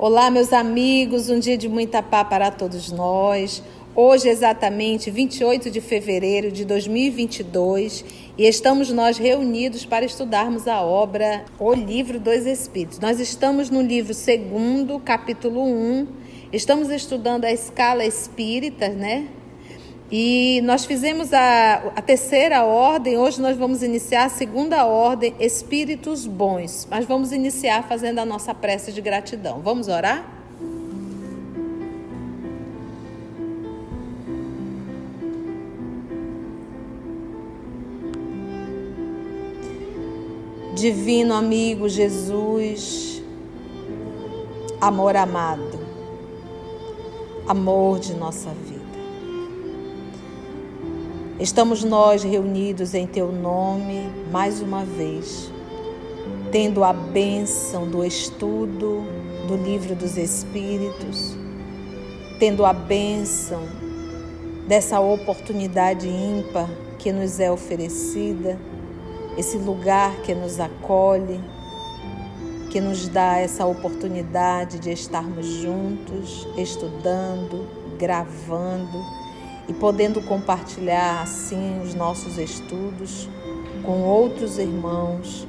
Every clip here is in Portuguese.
Olá, meus amigos, um dia de muita paz para todos nós. Hoje, exatamente 28 de fevereiro de 2022, e estamos nós reunidos para estudarmos a obra O Livro dos Espíritos. Nós estamos no livro 2, capítulo 1, estamos estudando a escala espírita, né? E nós fizemos a, a terceira ordem, hoje nós vamos iniciar a segunda ordem, Espíritos Bons. Mas vamos iniciar fazendo a nossa prece de gratidão. Vamos orar? Divino amigo Jesus, amor amado, amor de nossa vida. Estamos nós reunidos em Teu nome mais uma vez, tendo a bênção do estudo do Livro dos Espíritos, tendo a bênção dessa oportunidade ímpar que nos é oferecida, esse lugar que nos acolhe, que nos dá essa oportunidade de estarmos juntos, estudando, gravando e podendo compartilhar assim os nossos estudos com outros irmãos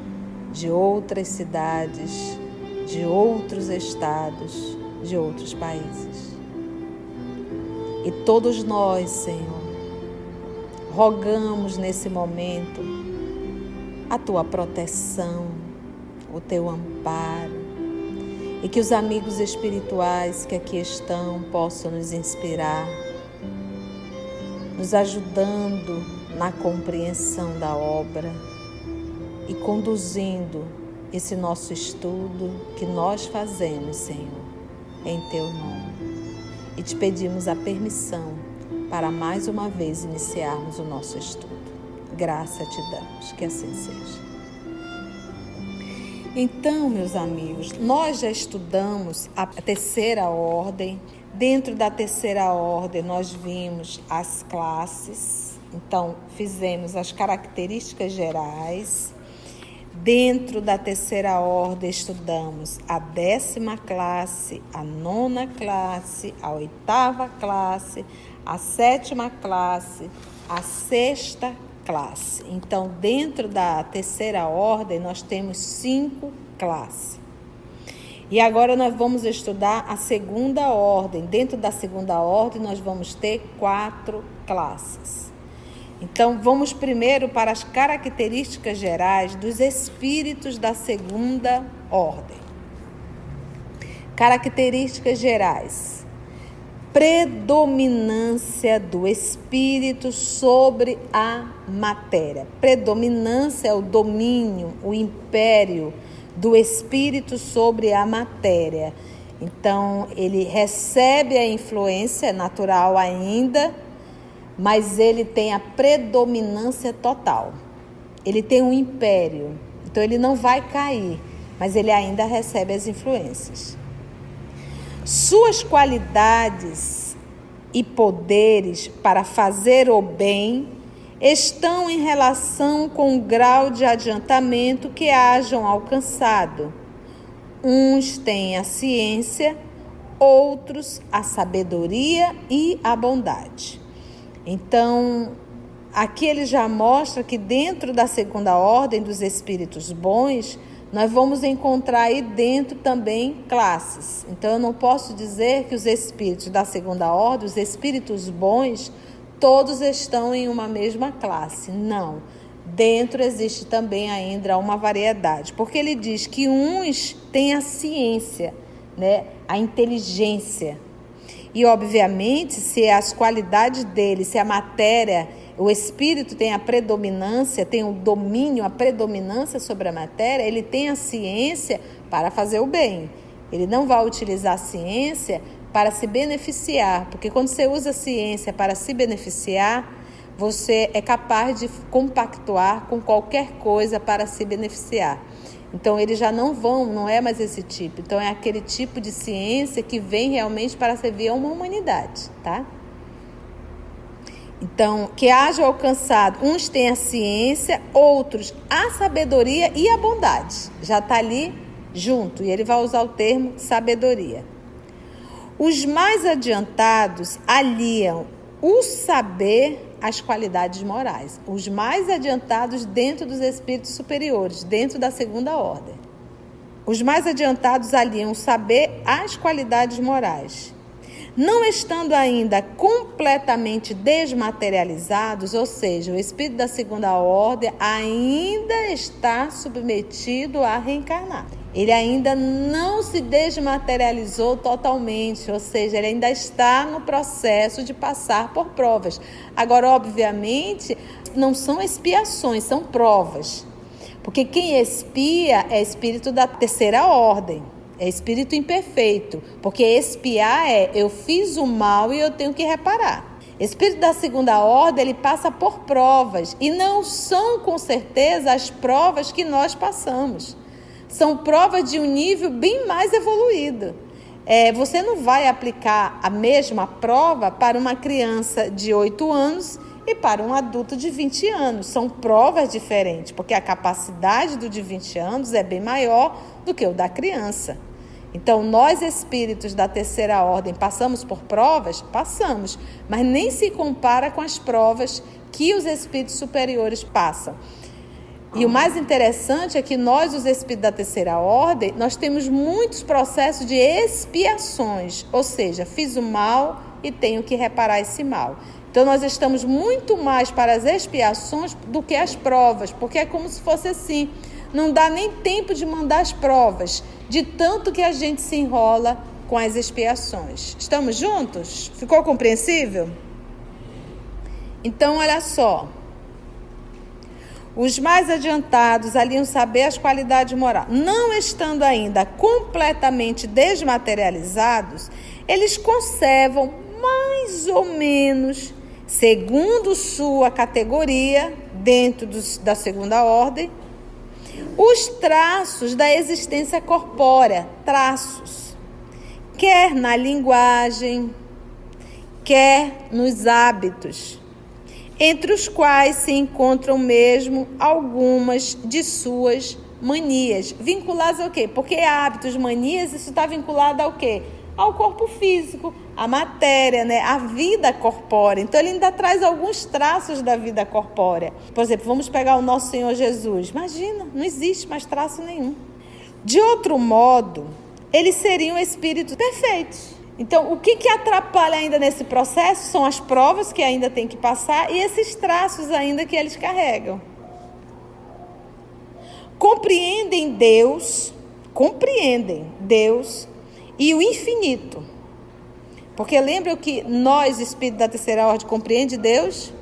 de outras cidades, de outros estados, de outros países. E todos nós, Senhor, rogamos nesse momento a tua proteção, o teu amparo, e que os amigos espirituais que aqui estão possam nos inspirar nos ajudando na compreensão da obra e conduzindo esse nosso estudo que nós fazemos, Senhor, em Teu nome. E te pedimos a permissão para mais uma vez iniciarmos o nosso estudo. Graça te damos, que assim seja. Então, meus amigos, nós já estudamos a terceira ordem Dentro da terceira ordem, nós vimos as classes, então fizemos as características gerais. Dentro da terceira ordem, estudamos a décima classe, a nona classe, a oitava classe, a sétima classe, a sexta classe. Então, dentro da terceira ordem, nós temos cinco classes. E agora nós vamos estudar a segunda ordem. Dentro da segunda ordem, nós vamos ter quatro classes. Então, vamos primeiro para as características gerais dos espíritos da segunda ordem. Características gerais: predominância do espírito sobre a matéria. Predominância é o domínio, o império do espírito sobre a matéria. Então, ele recebe a influência natural ainda, mas ele tem a predominância total. Ele tem um império. Então, ele não vai cair, mas ele ainda recebe as influências. Suas qualidades e poderes para fazer o bem estão em relação com o grau de adiantamento que hajam alcançado. Uns têm a ciência, outros a sabedoria e a bondade. Então, aqui ele já mostra que dentro da segunda ordem dos espíritos bons, nós vamos encontrar aí dentro também classes. Então, eu não posso dizer que os espíritos da segunda ordem, os espíritos bons, todos estão em uma mesma classe. Não. Dentro existe também ainda uma variedade, porque ele diz que uns têm a ciência, né, a inteligência. E obviamente, se as qualidades dele, se a matéria, o espírito tem a predominância, tem o domínio, a predominância sobre a matéria, ele tem a ciência para fazer o bem. Ele não vai utilizar a ciência para se beneficiar, porque quando você usa a ciência para se beneficiar, você é capaz de compactuar com qualquer coisa para se beneficiar. Então eles já não vão, não é mais esse tipo. Então é aquele tipo de ciência que vem realmente para servir a uma humanidade, tá? Então, que haja alcançado, uns têm a ciência, outros a sabedoria e a bondade. Já está ali junto, e ele vai usar o termo sabedoria. Os mais adiantados aliam o saber às qualidades morais. Os mais adiantados dentro dos espíritos superiores, dentro da segunda ordem. Os mais adiantados aliam o saber às qualidades morais. Não estando ainda completamente desmaterializados, ou seja, o espírito da segunda ordem ainda está submetido a reencarnar. Ele ainda não se desmaterializou totalmente, ou seja, ele ainda está no processo de passar por provas. Agora, obviamente, não são expiações, são provas. Porque quem expia é espírito da terceira ordem, é espírito imperfeito. Porque expiar é eu fiz o mal e eu tenho que reparar. Espírito da segunda ordem, ele passa por provas e não são com certeza as provas que nós passamos são provas de um nível bem mais evoluído. É, você não vai aplicar a mesma prova para uma criança de 8 anos e para um adulto de 20 anos. São provas diferentes, porque a capacidade do de 20 anos é bem maior do que o da criança. Então, nós espíritos da terceira ordem passamos por provas? Passamos, mas nem se compara com as provas que os espíritos superiores passam. E o mais interessante é que nós, os espíritos da terceira ordem, nós temos muitos processos de expiações, ou seja, fiz o mal e tenho que reparar esse mal. Então nós estamos muito mais para as expiações do que as provas, porque é como se fosse assim, não dá nem tempo de mandar as provas, de tanto que a gente se enrola com as expiações. Estamos juntos? Ficou compreensível? Então olha só, os mais adiantados aliam saber as qualidades morais. Não estando ainda completamente desmaterializados, eles conservam mais ou menos, segundo sua categoria, dentro dos, da segunda ordem, os traços da existência corpórea, traços, quer na linguagem, quer nos hábitos entre os quais se encontram mesmo algumas de suas manias. Vinculadas ao quê? Porque hábitos, manias, isso está vinculado ao quê? Ao corpo físico, à matéria, né? à vida corpórea. Então, ele ainda traz alguns traços da vida corpórea. Por exemplo, vamos pegar o nosso Senhor Jesus. Imagina, não existe mais traço nenhum. De outro modo, eles seriam espíritos perfeitos então, o que, que atrapalha ainda nesse processo são as provas que ainda tem que passar e esses traços ainda que eles carregam. Compreendem Deus, compreendem Deus e o infinito. Porque lembram que nós, espírito da terceira ordem, compreende Deus?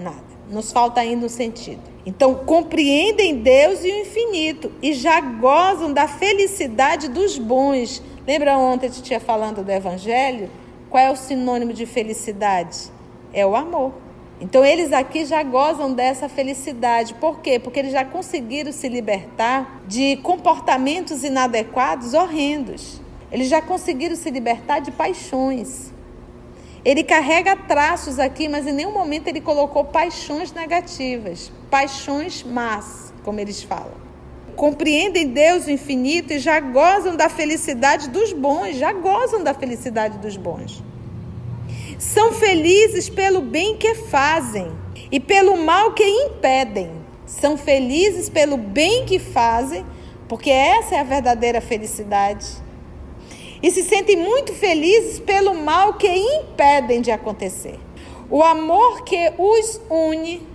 Nada. Nos falta ainda um sentido. Então, compreendem Deus e o infinito e já gozam da felicidade dos bons Lembra ontem a tinha falando do evangelho? Qual é o sinônimo de felicidade? É o amor. Então eles aqui já gozam dessa felicidade. Por quê? Porque eles já conseguiram se libertar de comportamentos inadequados horrendos. Eles já conseguiram se libertar de paixões. Ele carrega traços aqui, mas em nenhum momento ele colocou paixões negativas, paixões más, como eles falam compreendem Deus infinito e já gozam da felicidade dos bons, já gozam da felicidade dos bons. São felizes pelo bem que fazem e pelo mal que impedem. São felizes pelo bem que fazem, porque essa é a verdadeira felicidade. E se sentem muito felizes pelo mal que impedem de acontecer. O amor que os une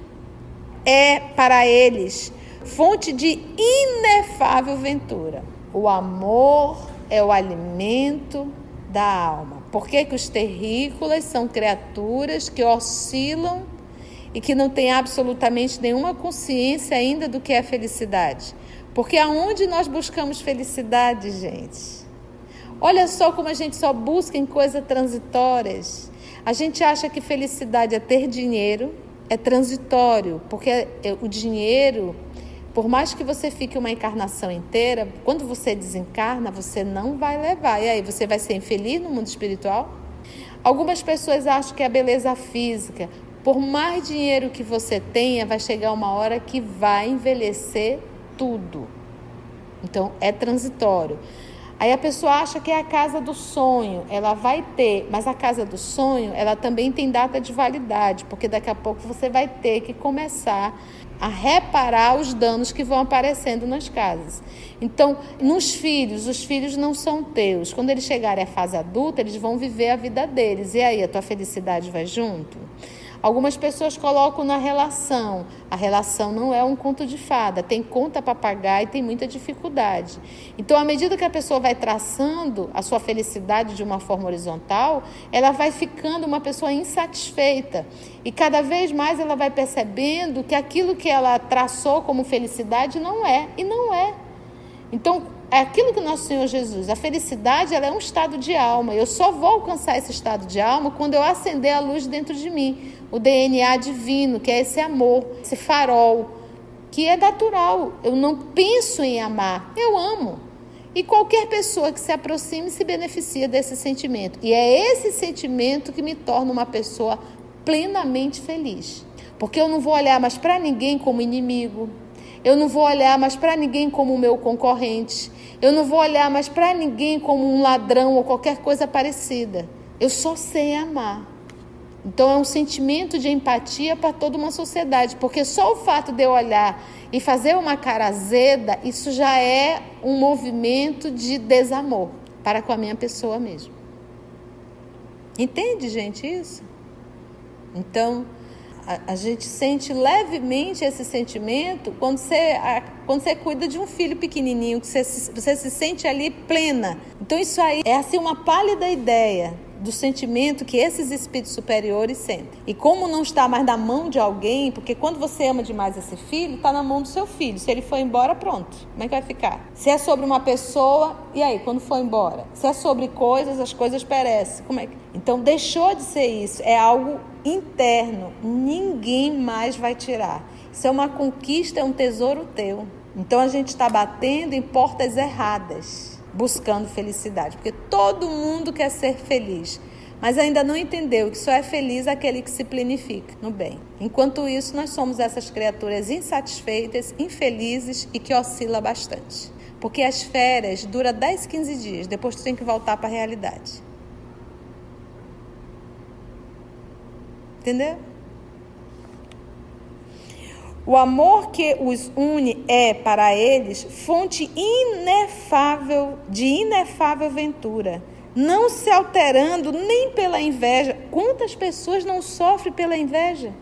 é para eles fonte de inefável ventura. O amor é o alimento da alma. Por que, que os terrícolas são criaturas que oscilam e que não têm absolutamente nenhuma consciência ainda do que é felicidade? Porque aonde nós buscamos felicidade, gente? Olha só como a gente só busca em coisas transitórias. A gente acha que felicidade é ter dinheiro, é transitório, porque o dinheiro por mais que você fique uma encarnação inteira, quando você desencarna, você não vai levar. E aí, você vai ser infeliz no mundo espiritual? Algumas pessoas acham que a beleza física, por mais dinheiro que você tenha, vai chegar uma hora que vai envelhecer tudo. Então é transitório. Aí a pessoa acha que é a casa do sonho, ela vai ter, mas a casa do sonho, ela também tem data de validade, porque daqui a pouco você vai ter que começar a reparar os danos que vão aparecendo nas casas. Então, nos filhos, os filhos não são teus. Quando eles chegarem à fase adulta, eles vão viver a vida deles. E aí, a tua felicidade vai junto? Algumas pessoas colocam na relação. A relação não é um conto de fada, tem conta para pagar e tem muita dificuldade. Então, à medida que a pessoa vai traçando a sua felicidade de uma forma horizontal, ela vai ficando uma pessoa insatisfeita. E cada vez mais ela vai percebendo que aquilo que ela traçou como felicidade não é, e não é. Então, é aquilo que nosso Senhor Jesus, a felicidade ela é um estado de alma. Eu só vou alcançar esse estado de alma quando eu acender a luz dentro de mim, o DNA divino, que é esse amor, esse farol, que é natural. Eu não penso em amar, eu amo. E qualquer pessoa que se aproxime se beneficia desse sentimento. E é esse sentimento que me torna uma pessoa plenamente feliz. Porque eu não vou olhar mais para ninguém como inimigo. Eu não vou olhar mais para ninguém como meu concorrente. Eu não vou olhar mais para ninguém como um ladrão ou qualquer coisa parecida. Eu só sei amar. Então é um sentimento de empatia para toda uma sociedade, porque só o fato de eu olhar e fazer uma cara azeda, isso já é um movimento de desamor para com a minha pessoa mesmo. Entende, gente, isso? Então, a, a, gente sente levemente esse sentimento quando você, a, quando você cuida de um filho pequenininho, que você, você se sente ali plena. Então isso aí é assim uma pálida ideia do sentimento que esses espíritos superiores sentem. E como não está mais na mão de alguém, porque quando você ama demais esse filho, está na mão do seu filho. Se ele for embora, pronto. Como é que vai ficar? Se é sobre uma pessoa, e aí, quando for embora? Se é sobre coisas, as coisas perecem. Como é que... Então deixou de ser isso. É algo interno. Ninguém mais vai tirar. Isso é uma conquista, é um tesouro teu. Então a gente está batendo em portas erradas buscando felicidade, porque todo mundo quer ser feliz, mas ainda não entendeu que só é feliz aquele que se planifica no bem. Enquanto isso, nós somos essas criaturas insatisfeitas, infelizes e que oscila bastante. Porque as férias duram 10, 15 dias, depois tu tem que voltar para a realidade. Entendeu? O amor que os une é, para eles, fonte inefável de inefável ventura, não se alterando nem pela inveja. Quantas pessoas não sofrem pela inveja?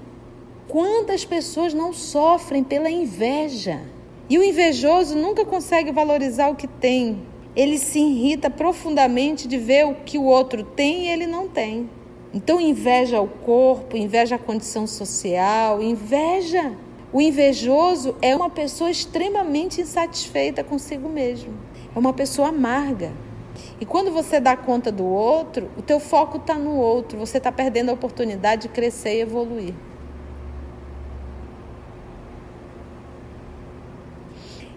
Quantas pessoas não sofrem pela inveja? E o invejoso nunca consegue valorizar o que tem. Ele se irrita profundamente de ver o que o outro tem e ele não tem. Então inveja o corpo, inveja a condição social, inveja o invejoso é uma pessoa extremamente insatisfeita consigo mesmo. É uma pessoa amarga. E quando você dá conta do outro, o teu foco está no outro. Você está perdendo a oportunidade de crescer e evoluir.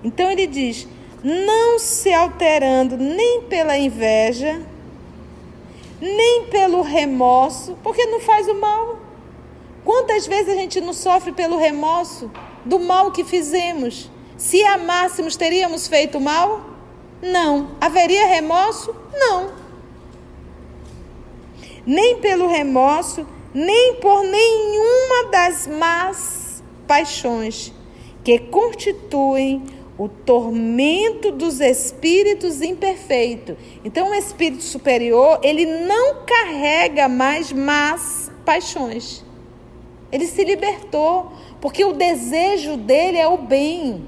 Então ele diz: não se alterando nem pela inveja, nem pelo remorso, porque não faz o mal. Quantas vezes a gente não sofre pelo remorso do mal que fizemos? Se amássemos, teríamos feito mal? Não. Haveria remorso? Não. Nem pelo remorso, nem por nenhuma das más paixões que constituem o tormento dos espíritos imperfeitos. Então, o espírito superior, ele não carrega mais más paixões. Ele se libertou, porque o desejo dele é o bem.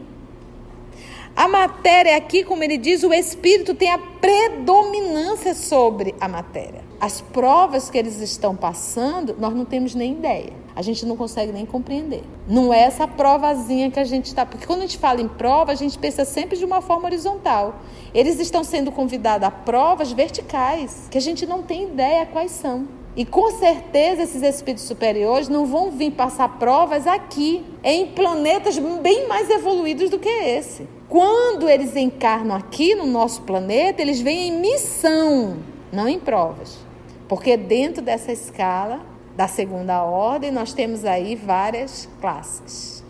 A matéria aqui, como ele diz, o espírito tem a predominância sobre a matéria. As provas que eles estão passando, nós não temos nem ideia. A gente não consegue nem compreender. Não é essa provazinha que a gente está. Porque quando a gente fala em prova, a gente pensa sempre de uma forma horizontal. Eles estão sendo convidados a provas verticais, que a gente não tem ideia quais são. E com certeza esses espíritos superiores não vão vir passar provas aqui, em planetas bem mais evoluídos do que esse. Quando eles encarnam aqui no nosso planeta, eles vêm em missão, não em provas. Porque dentro dessa escala da segunda ordem, nós temos aí várias classes.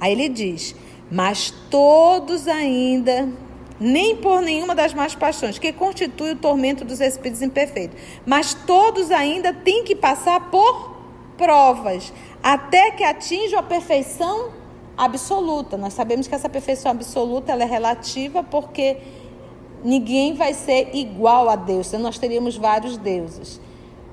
Aí ele diz: Mas todos ainda, nem por nenhuma das más paixões, que constitui o tormento dos espíritos imperfeitos, mas todos ainda têm que passar por provas, até que atinjam a perfeição absoluta. Nós sabemos que essa perfeição absoluta ela é relativa porque ninguém vai ser igual a Deus, senão nós teríamos vários deuses,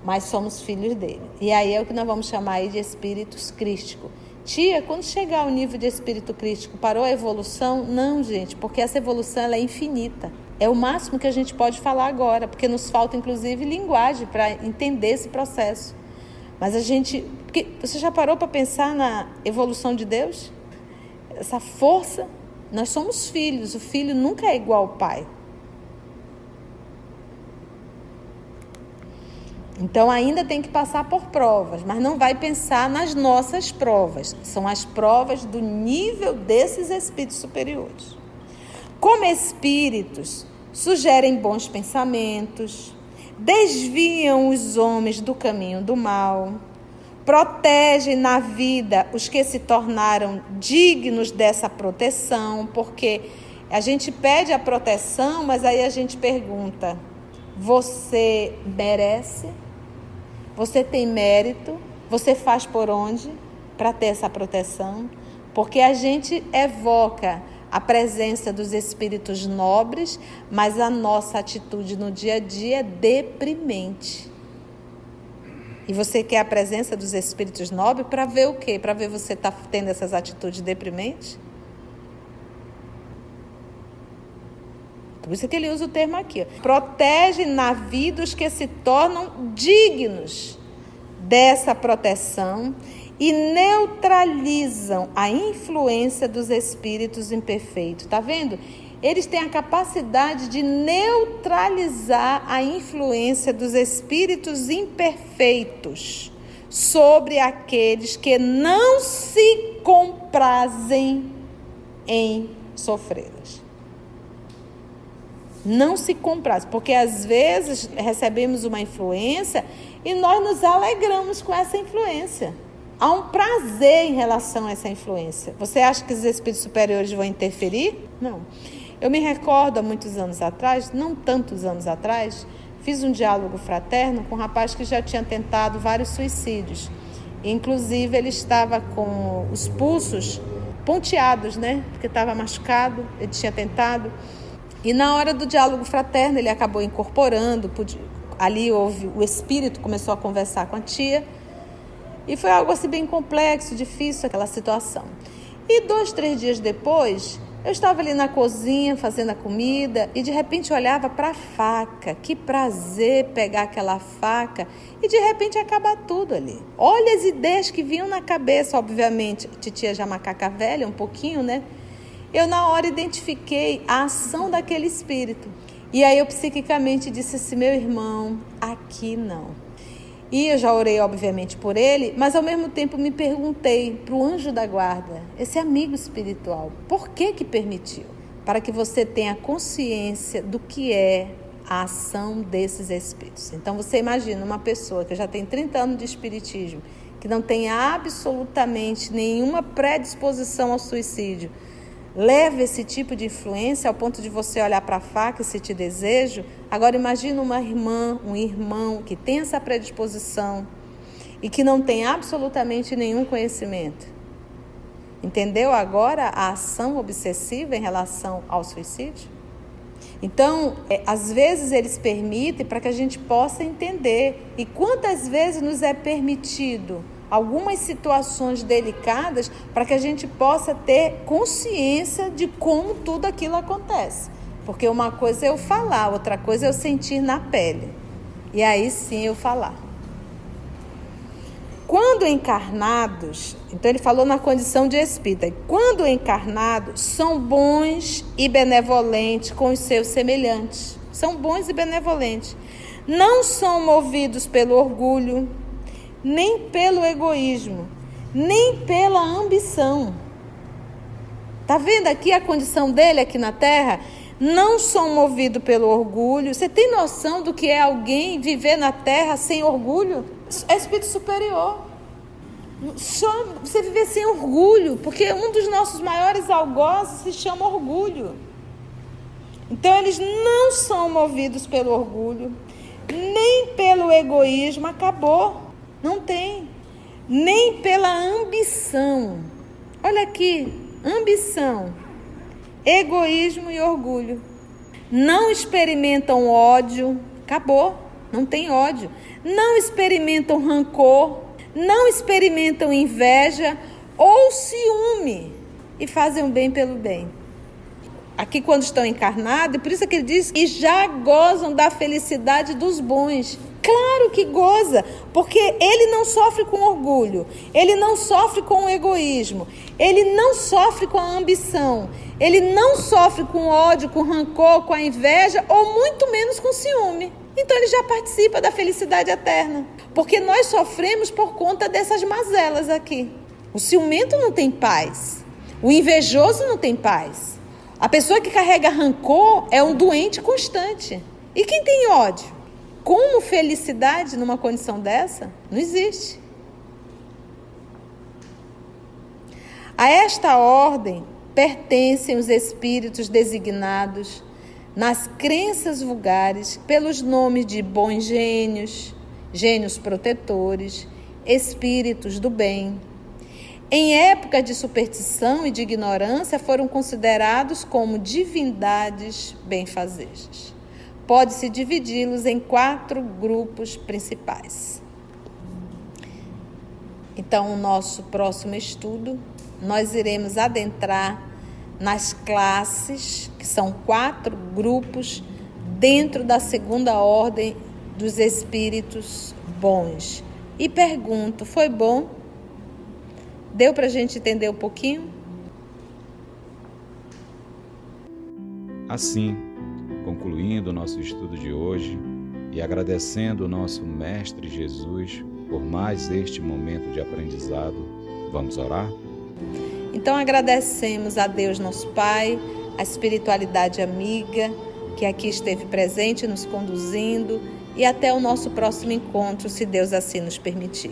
mas somos filhos dele. E aí é o que nós vamos chamar de espíritos crísticos. Tia, quando chegar ao nível de espírito crístico, parou a evolução? Não, gente, porque essa evolução é infinita. É o máximo que a gente pode falar agora, porque nos falta inclusive linguagem para entender esse processo. Mas a gente, porque você já parou para pensar na evolução de Deus? Essa força, nós somos filhos, o filho nunca é igual ao pai. Então ainda tem que passar por provas, mas não vai pensar nas nossas provas. São as provas do nível desses espíritos superiores. Como espíritos, sugerem bons pensamentos, desviam os homens do caminho do mal, protegem na vida os que se tornaram dignos dessa proteção, porque a gente pede a proteção, mas aí a gente pergunta: você merece? Você tem mérito? Você faz por onde para ter essa proteção? Porque a gente evoca a presença dos espíritos nobres, mas a nossa atitude no dia a dia é deprimente. E você quer a presença dos espíritos nobres para ver o quê? Para ver você tá tendo essas atitudes deprimentes? Por isso que ele usa o termo aqui. Protege na vida os que se tornam dignos dessa proteção e neutralizam a influência dos espíritos imperfeitos. Tá vendo? Eles têm a capacidade de neutralizar a influência dos espíritos imperfeitos sobre aqueles que não se comprazem em sofrê-las não se compraz, porque às vezes recebemos uma influência e nós nos alegramos com essa influência. Há um prazer em relação a essa influência. Você acha que os espíritos superiores vão interferir? Não. Eu me recordo há muitos anos atrás, não tantos anos atrás, fiz um diálogo fraterno com um rapaz que já tinha tentado vários suicídios. Inclusive, ele estava com os pulsos ponteados, né? Porque estava machucado, ele tinha tentado. E na hora do diálogo fraterno, ele acabou incorporando, ali houve, o espírito começou a conversar com a tia. E foi algo assim bem complexo, difícil aquela situação. E dois, três dias depois, eu estava ali na cozinha fazendo a comida e de repente olhava para a faca. Que prazer pegar aquela faca e de repente acabar tudo ali. Olha as ideias que vinham na cabeça, obviamente. Titia já macaca velha, um pouquinho, né? Eu na hora identifiquei a ação daquele espírito. E aí eu psiquicamente disse assim: meu irmão, aqui não. E eu já orei, obviamente, por ele, mas ao mesmo tempo me perguntei para o anjo da guarda, esse amigo espiritual, por que que permitiu? Para que você tenha consciência do que é a ação desses espíritos. Então você imagina uma pessoa que já tem 30 anos de espiritismo, que não tem absolutamente nenhuma predisposição ao suicídio, leva esse tipo de influência ao ponto de você olhar para a faca e sentir desejo. Agora imagine uma irmã, um irmão que tem essa predisposição e que não tem absolutamente nenhum conhecimento. Entendeu agora a ação obsessiva em relação ao suicídio? Então, é, às vezes eles permitem para que a gente possa entender. E quantas vezes nos é permitido algumas situações delicadas para que a gente possa ter consciência de como tudo aquilo acontece. Porque uma coisa é eu falar, outra coisa é eu sentir na pele. E aí sim eu falar. Quando encarnados, então ele falou na condição de espírita, quando encarnados, são bons e benevolentes com os seus semelhantes. São bons e benevolentes. Não são movidos pelo orgulho, nem pelo egoísmo, nem pela ambição. Tá vendo aqui a condição dele aqui na terra? Não são movidos pelo orgulho. Você tem noção do que é alguém viver na terra sem orgulho? É espírito superior. Só você viver sem orgulho, porque um dos nossos maiores algozes se chama orgulho. Então eles não são movidos pelo orgulho, nem pelo egoísmo, acabou. Não tem. Nem pela ambição. Olha aqui, ambição, egoísmo e orgulho. Não experimentam ódio, acabou, não tem ódio. Não experimentam rancor, não experimentam inveja ou ciúme e fazem o bem pelo bem. Aqui, quando estão encarnados, por isso é que ele diz que já gozam da felicidade dos bons. Claro que goza, porque ele não sofre com orgulho, ele não sofre com egoísmo, ele não sofre com a ambição, ele não sofre com ódio, com rancor, com a inveja ou muito menos com ciúme. Então ele já participa da felicidade eterna, porque nós sofremos por conta dessas mazelas aqui. O ciumento não tem paz, o invejoso não tem paz. A pessoa que carrega rancor é um doente constante. E quem tem ódio? Como felicidade numa condição dessa? Não existe. A esta ordem pertencem os espíritos designados nas crenças vulgares pelos nomes de bons gênios, gênios protetores, espíritos do bem. Em época de superstição e de ignorância, foram considerados como divindades benfazejas pode-se dividi-los em quatro grupos principais. Então, o nosso próximo estudo, nós iremos adentrar nas classes, que são quatro grupos, dentro da segunda ordem dos espíritos bons. E pergunto: foi bom? Deu para a gente entender um pouquinho? Assim, concluindo o nosso estudo de hoje e agradecendo o nosso Mestre Jesus por mais este momento de aprendizado, vamos orar? Então agradecemos a Deus, nosso Pai, a espiritualidade amiga que aqui esteve presente, nos conduzindo e até o nosso próximo encontro, se Deus assim nos permitir.